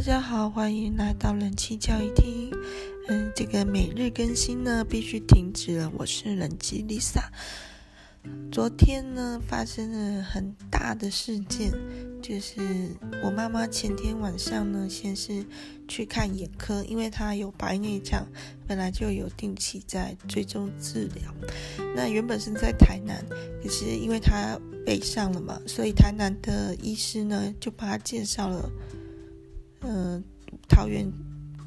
大家好，欢迎来到人气教育厅。嗯，这个每日更新呢必须停止了。我是人妻 Lisa。昨天呢发生了很大的事件，就是我妈妈前天晚上呢先是去看眼科，因为她有白内障，本来就有定期在追踪治疗。那原本是在台南，可是因为她北上了嘛，所以台南的医师呢就帮她介绍了，嗯、桃园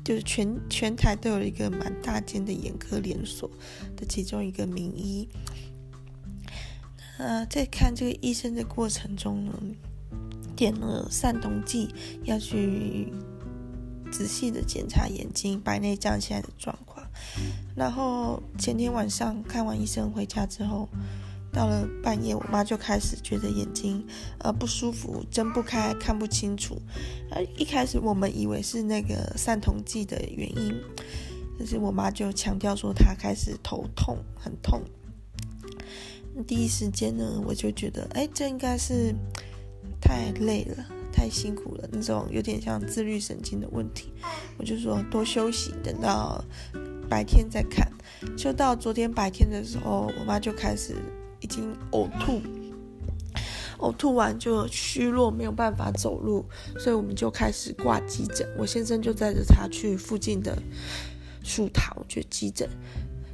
就是全全台都有一个蛮大间的眼科连锁的其中一个名医。呃，在看这个医生的过程中呢，点了散瞳剂，要去仔细的检查眼睛白内障现在的状况。然后前天晚上看完医生回家之后，到了半夜，我妈就开始觉得眼睛呃不舒服，睁不开，看不清楚。呃，一开始我们以为是那个散瞳剂的原因，但是我妈就强调说她开始头痛，很痛。第一时间呢，我就觉得，哎，这应该是太累了，太辛苦了，那种有点像自律神经的问题。我就说多休息，等到白天再看。就到昨天白天的时候，我妈就开始已经呕吐，呕吐完就虚弱，没有办法走路，所以我们就开始挂急诊。我先生就带着他去附近的树桃去急诊。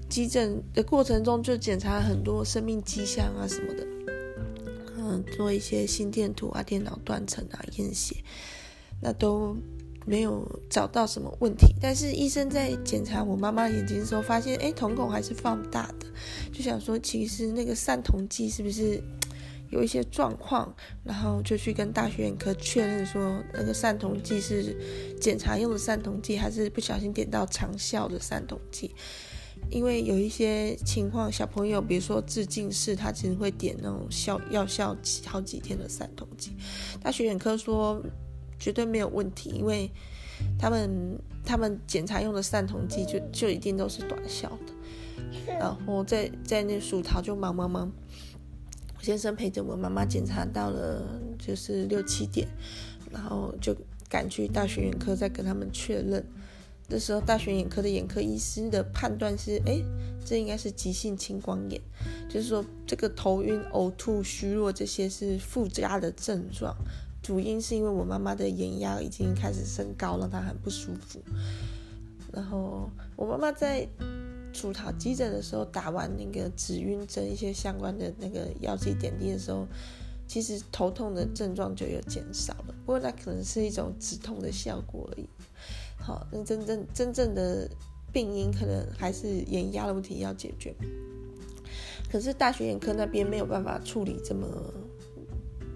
急诊的过程中就检查很多生命迹象啊什么的，嗯，做一些心电图啊、电脑断层啊、验血，那都没有找到什么问题。但是医生在检查我妈妈眼睛的时候，发现哎，瞳孔还是放大的，就想说其实那个散瞳剂是不是有一些状况，然后就去跟大学眼科确认说那个散瞳剂是检查用的散瞳剂，还是不小心点到长效的散瞳剂。因为有一些情况，小朋友比如说治近视，他其实会点那种效药效好几天的散瞳剂。大学眼科说绝对没有问题，因为他们他们检查用的散瞳剂就就一定都是短效的。然后在在那树桃就忙忙忙，我先生陪着我妈妈检查到了就是六七点，然后就赶去大学眼科再跟他们确认。这时候，大学眼科的眼科医师的判断是：哎，这应该是急性青光眼，就是说这个头晕、呕吐、虚弱这些是附加的症状，主因是因为我妈妈的眼压已经开始升高，让她很不舒服。然后我妈妈在主塔急诊的时候打完那个止晕针，一些相关的那个药剂点滴的时候，其实头痛的症状就有减少了，不过那可能是一种止痛的效果而已。好，那真正真正的病因可能还是眼压的问题要解决。可是大学眼科那边没有办法处理这么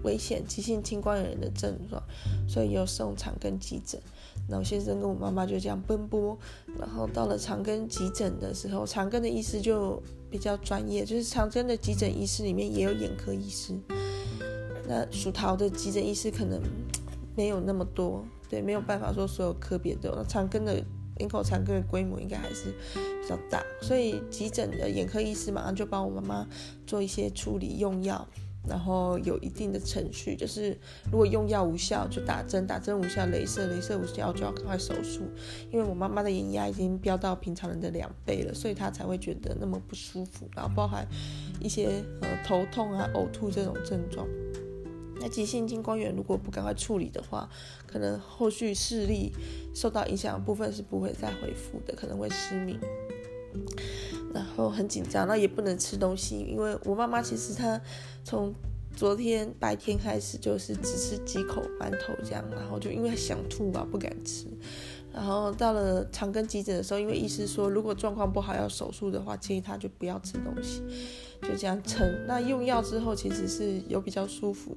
危险急性青光眼的症状，所以有送长庚急诊。然后先生跟我妈妈就这样奔波，然后到了长庚急诊的时候，长庚的医师就比较专业，就是长庚的急诊医师里面也有眼科医师。那树桃的急诊医师可能没有那么多。对，没有办法说所有科别都有。长庚的林口长庚的规模应该还是比较大，所以急诊的眼科医师马上就帮我妈妈做一些处理，用药，然后有一定的程序，就是如果用药无效就打针，打针无效雷射，雷射无效就要赶快手术。因为我妈妈的眼压已经飙到平常人的两倍了，所以她才会觉得那么不舒服，然后包含一些呃头痛啊、呕吐这种症状。那急性青光眼如果不赶快处理的话，可能后续视力受到影响的部分是不会再恢复的，可能会失明。然后很紧张，那也不能吃东西，因为我妈妈其实她从昨天白天开始就是只吃几口馒头这样，然后就因为想吐啊不敢吃。然后到了长庚急诊的时候，因为医师说如果状况不好要手术的话，建议她就不要吃东西，就这样撑。那用药之后其实是有比较舒服。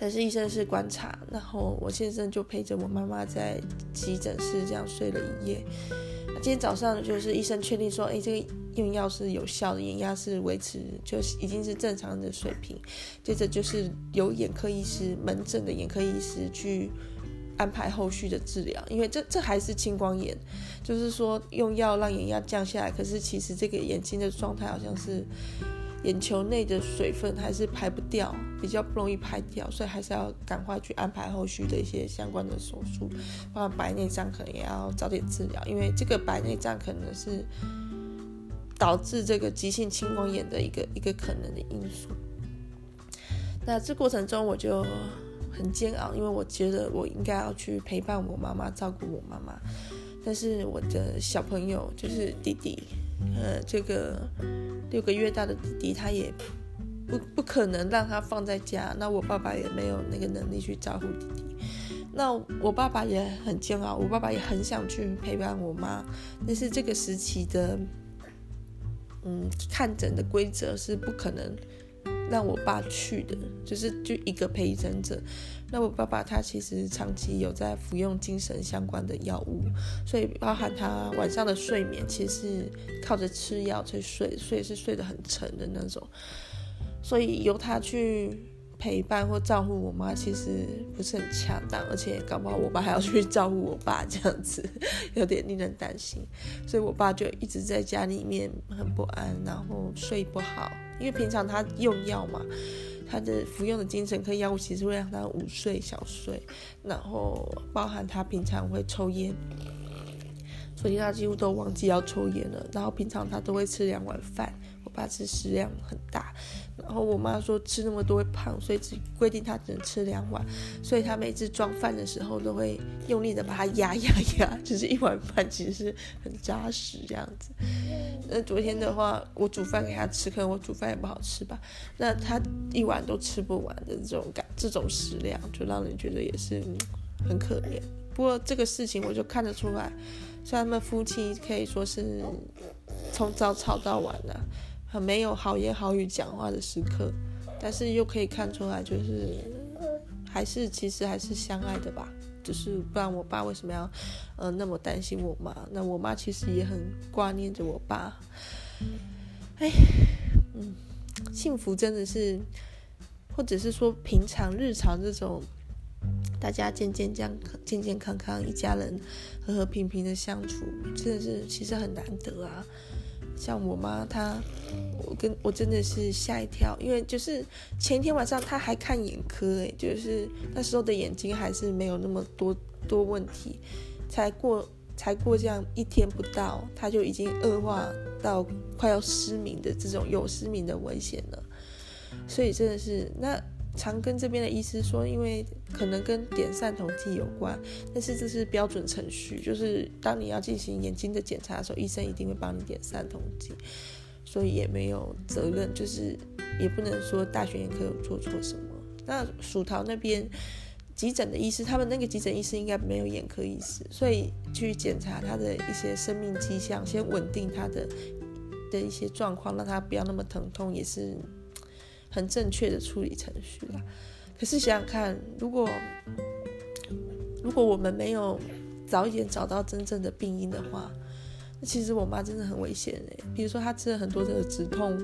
但是医生是观察，然后我先生就陪着我妈妈在急诊室这样睡了一夜。今天早上就是医生确定说，哎，这个用药是有效的，眼压是维持，就是已经是正常的水平。接着就是由眼科医师门诊的眼科医师去安排后续的治疗，因为这这还是青光眼，就是说用药让眼压降下来，可是其实这个眼睛的状态好像是。眼球内的水分还是排不掉，比较不容易排掉，所以还是要赶快去安排后续的一些相关的手术，不然白内障可能也要早点治疗，因为这个白内障可能是导致这个急性青光眼的一个一个可能的因素。那这过程中我就很煎熬，因为我觉得我应该要去陪伴我妈妈，照顾我妈妈。但是我的小朋友就是弟弟，呃，这个六个月大的弟弟，他也不不可能让他放在家。那我爸爸也没有那个能力去照顾弟弟。那我爸爸也很煎熬，我爸爸也很想去陪伴我妈。但是这个时期的，嗯，看诊的规则是不可能。让我爸去的，就是就一个陪诊者。那我爸爸他其实长期有在服用精神相关的药物，所以包含他晚上的睡眠，其实是靠着吃药去睡，睡是睡得很沉的那种。所以由他去陪伴或照顾我妈，其实不是很恰当，而且搞不好我爸还要去照顾我爸，这样子 有点令人担心。所以我爸就一直在家里面很不安，然后睡不好。因为平常他用药嘛，他的服用的精神科药物其实会让他午睡、小睡，然后包含他平常会抽烟，所以他几乎都忘记要抽烟了。然后平常他都会吃两碗饭。我爸吃食量很大，然后我妈说吃那么多会胖，所以只规定他只能吃两碗。所以他每次装饭的时候都会用力的把它压压压，就是一碗饭其实是很扎实这样子。那昨天的话，我煮饭给他吃，可能我煮饭也不好吃吧，那他一碗都吃不完的这种感，这种食量就让人觉得也是很可怜。不过这个事情我就看得出来，虽然他们夫妻可以说是从早吵到晚了。很没有好言好语讲话的时刻，但是又可以看出来，就是还是其实还是相爱的吧。就是不然我爸为什么要呃那么担心我妈？那我妈其实也很挂念着我爸。哎，嗯，幸福真的是，或者是说平常日常这种大家健健康健健康康一家人和和平平的相处，真的是其实很难得啊。像我妈，她，我跟我真的是吓一跳，因为就是前天晚上她还看眼科，哎，就是那时候的眼睛还是没有那么多多问题，才过才过这样一天不到，她就已经恶化到快要失明的这种有失明的危险了，所以真的是那。常跟这边的医师说，因为可能跟点散瞳剂有关，但是这是标准程序，就是当你要进行眼睛的检查的时候，医生一定会帮你点散瞳剂，所以也没有责任，就是也不能说大学眼科有做错什么。那蜀桃那边急诊的医师，他们那个急诊医师应该没有眼科医师，所以去检查他的一些生命迹象，先稳定他的的一些状况，让他不要那么疼痛，也是。很正确的处理程序啦，可是想想看，如果如果我们没有早一点找到真正的病因的话，那其实我妈真的很危险哎。比如说她吃了很多的止痛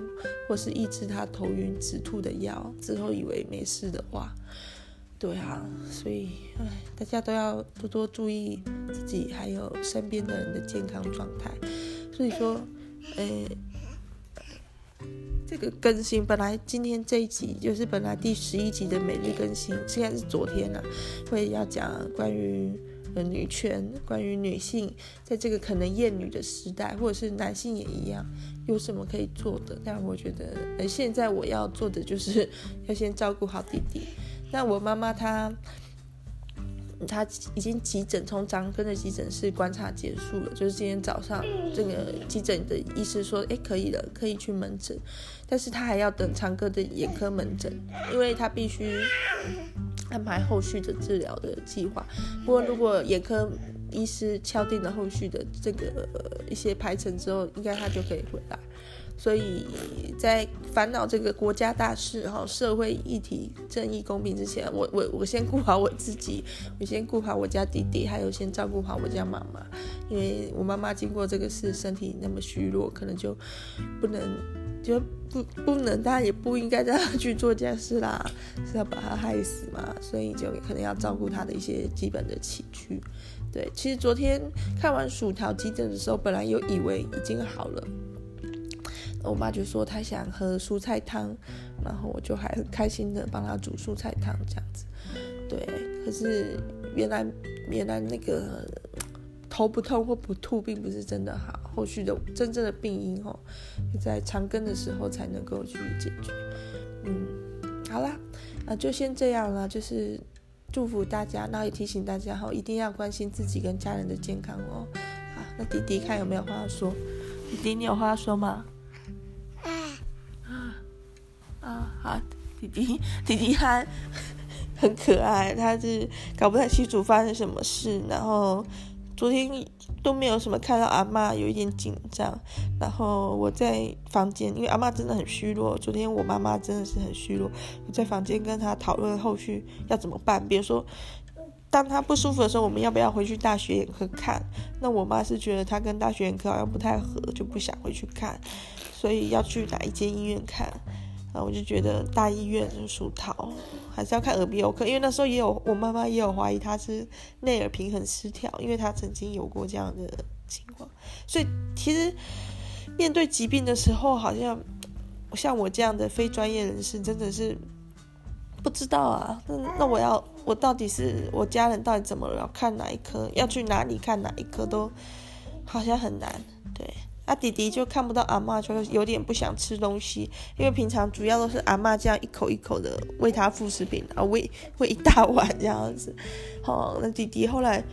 或是抑制她头晕止吐的药之后，以为没事的话，对啊，所以唉，大家都要多多注意自己还有身边的人的健康状态。所以说，哎。这个更新本来今天这一集就是本来第十一集的每日更新，现在是昨天了，会要讲关于呃女权，关于女性在这个可能厌女的时代，或者是男性也一样，有什么可以做的？但我觉得呃现在我要做的就是要先照顾好弟弟。那我妈妈她。他已经急诊，从长庚的急诊室观察结束了，就是今天早上这个急诊的医师说，哎，可以了，可以去门诊，但是他还要等长庚的眼科门诊，因为他必须安排后续的治疗的计划。不过如果眼科医师敲定了后续的这个一些排程之后，应该他就可以回来。所以在烦恼这个国家大事哈，社会议题、正义、公平之前，我我我先顾好我自己，我先顾好我家弟弟，还有先照顾好我家妈妈，因为我妈妈经过这个事，身体那么虚弱，可能就不能就不不能，当然也不应该让她去做家事啦，是要把她害死嘛，所以就可能要照顾她的一些基本的起居。对，其实昨天看完薯条急诊的时候，本来有以为已经好了。我妈就说她想喝蔬菜汤，然后我就还很开心的帮她煮蔬菜汤这样子。对，可是原来原来那个头不痛或不吐并不是真的好，后续的真正的病因哦，在长根的时候才能够去解决。嗯，好啦，那就先这样了，就是祝福大家，然后也提醒大家哈，一定要关心自己跟家人的健康哦。好，那弟弟看有没有话要说？弟弟，你有话要说吗？弟弟 弟弟他很可爱，他是搞不太清楚发生什么事，然后昨天都没有什么看到阿嬷，有一点紧张。然后我在房间，因为阿嬷真的很虚弱，昨天我妈妈真的是很虚弱，我在房间跟他讨论后续要怎么办，比如说。当他不舒服的时候，我们要不要回去大学眼科看？那我妈是觉得他跟大学眼科好像不太合，就不想回去看，所以要去哪一间医院看？我就觉得大医院就属桃，还是要看耳鼻喉科，因为那时候也有我妈妈也有怀疑他是内耳平衡失调，因为他曾经有过这样的情况。所以其实面对疾病的时候，好像像我这样的非专业人士，真的是。不知道啊，那那我要我到底是我家人到底怎么了？要看哪一科？要去哪里看哪一科？都好像很难。对，啊弟弟就看不到阿嬷，就有点不想吃东西，因为平常主要都是阿嬷这样一口一口的喂他副食品，啊喂喂一大碗这样子。好，那弟弟后来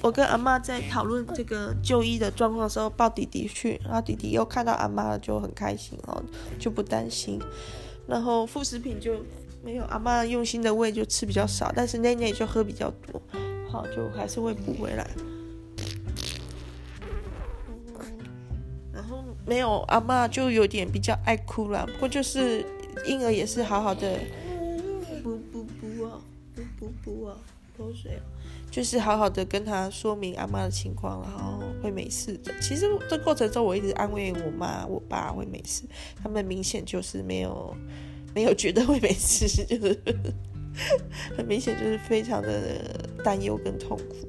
我跟阿嬷在讨论这个就医的状况的时候，抱弟弟去，然后弟弟又看到阿嬷了，就很开心哦，就不担心。然后副食品就。没有阿妈用心的喂，就吃比较少，但是奶奶就喝比较多，好，就还是会补回来。没有阿妈就有点比较爱哭了，不过就是婴儿也是好好的，不不不啊，不不不啊，口水，就是好好的跟他说明阿妈的情况，然后会没事的。其实这过程中我一直安慰我妈我爸会没事，他们明显就是没有。没有觉得会没事，就是 很明显，就是非常的担忧跟痛苦。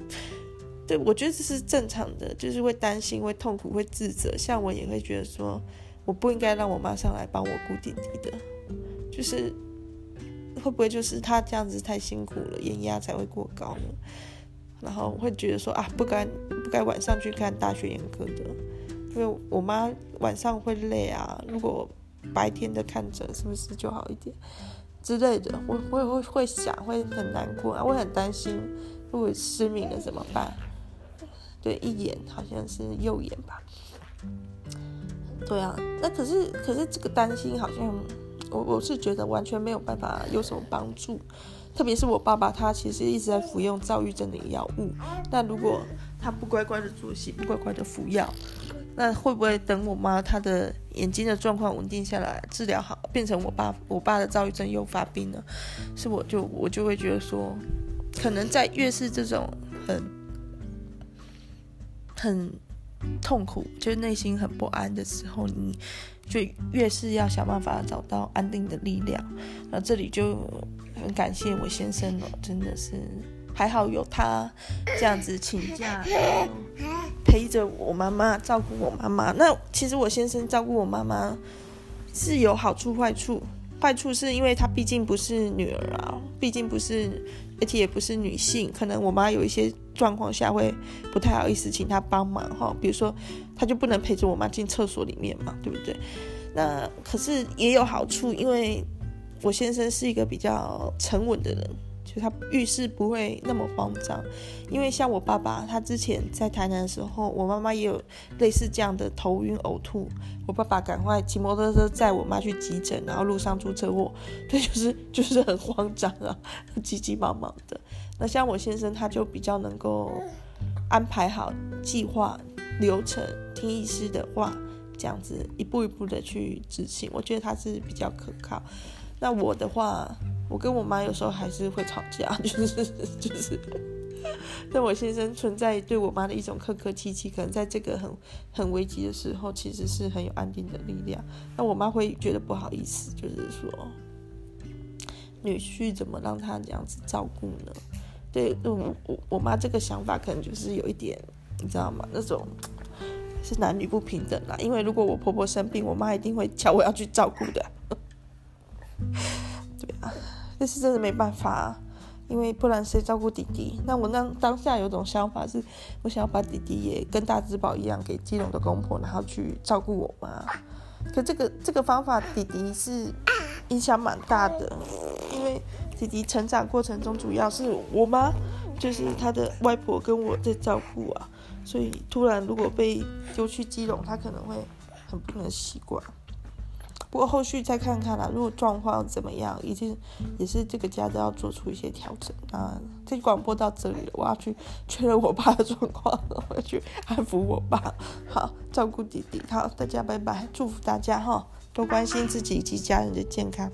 对，我觉得这是正常的，就是会担心、会痛苦、会自责。像我也会觉得说，我不应该让我妈上来帮我顾弟弟的，就是会不会就是他这样子太辛苦了，眼压才会过高呢？然后会觉得说啊，不该不该晚上去看大学眼科的，因为我妈晚上会累啊。如果白天的看诊是不是就好一点之类的？我我也会会想，会很难过啊，我很担心，如果失明了怎么办？对，一眼好像是右眼吧。对啊，那可是可是这个担心好像我我是觉得完全没有办法有什么帮助，特别是我爸爸他其实一直在服用躁郁症的药物，那如果他不乖乖的作息，不乖乖的服药。那会不会等我妈她的眼睛的状况稳定下来，治疗好，变成我爸我爸的躁郁症又发病呢？是我就我就会觉得说，可能在越是这种很很痛苦，就是内心很不安的时候，你就越是要想办法找到安定的力量。那这里就很感谢我先生了，真的是。还好有他这样子请假陪着我妈妈，照顾我妈妈。那其实我先生照顾我妈妈是有好处坏处。坏处是因为她毕竟不是女儿啊，毕竟不是，而且也不是女性，可能我妈有一些状况下会不太好意思请她帮忙哈。比如说，她就不能陪着我妈进厕所里面嘛，对不对？那可是也有好处，因为我先生是一个比较沉稳的人。就他遇事不会那么慌张，因为像我爸爸，他之前在台南的时候，我妈妈也有类似这样的头晕呕吐，我爸爸赶快骑摩托车载我妈去急诊，然后路上出车祸，对，就是就是很慌张啊，急急忙忙的。那像我先生，他就比较能够安排好计划流程，听医师的话，这样子一步一步的去执行，我觉得他是比较可靠。那我的话。我跟我妈有时候还是会吵架，就是就是，但我先生存在对我妈的一种客客气气，可能在这个很很危急的时候，其实是很有安定的力量。那我妈会觉得不好意思，就是说女婿怎么让他这样子照顾呢？对，我我我妈这个想法可能就是有一点，你知道吗？那种是男女不平等啦。因为如果我婆婆生病，我妈一定会叫我要去照顾的。但是真的没办法，因为不然谁照顾弟弟？那我那当下有种想法是，我想要把弟弟也跟大智宝一样给基隆的公婆，然后去照顾我妈。可这个这个方法，弟弟是影响蛮大的，因为弟弟成长过程中主要是我妈，就是他的外婆跟我在照顾啊，所以突然如果被丢去基隆，他可能会很不能习惯。不过后续再看看啦，如果状况怎么样，一定也是这个家都要做出一些调整啊。这广播到这里了，我要去确认我爸的状况，我要去安抚我爸，好照顾弟弟。好，大家拜拜，祝福大家哈，多关心自己以及家人的健康。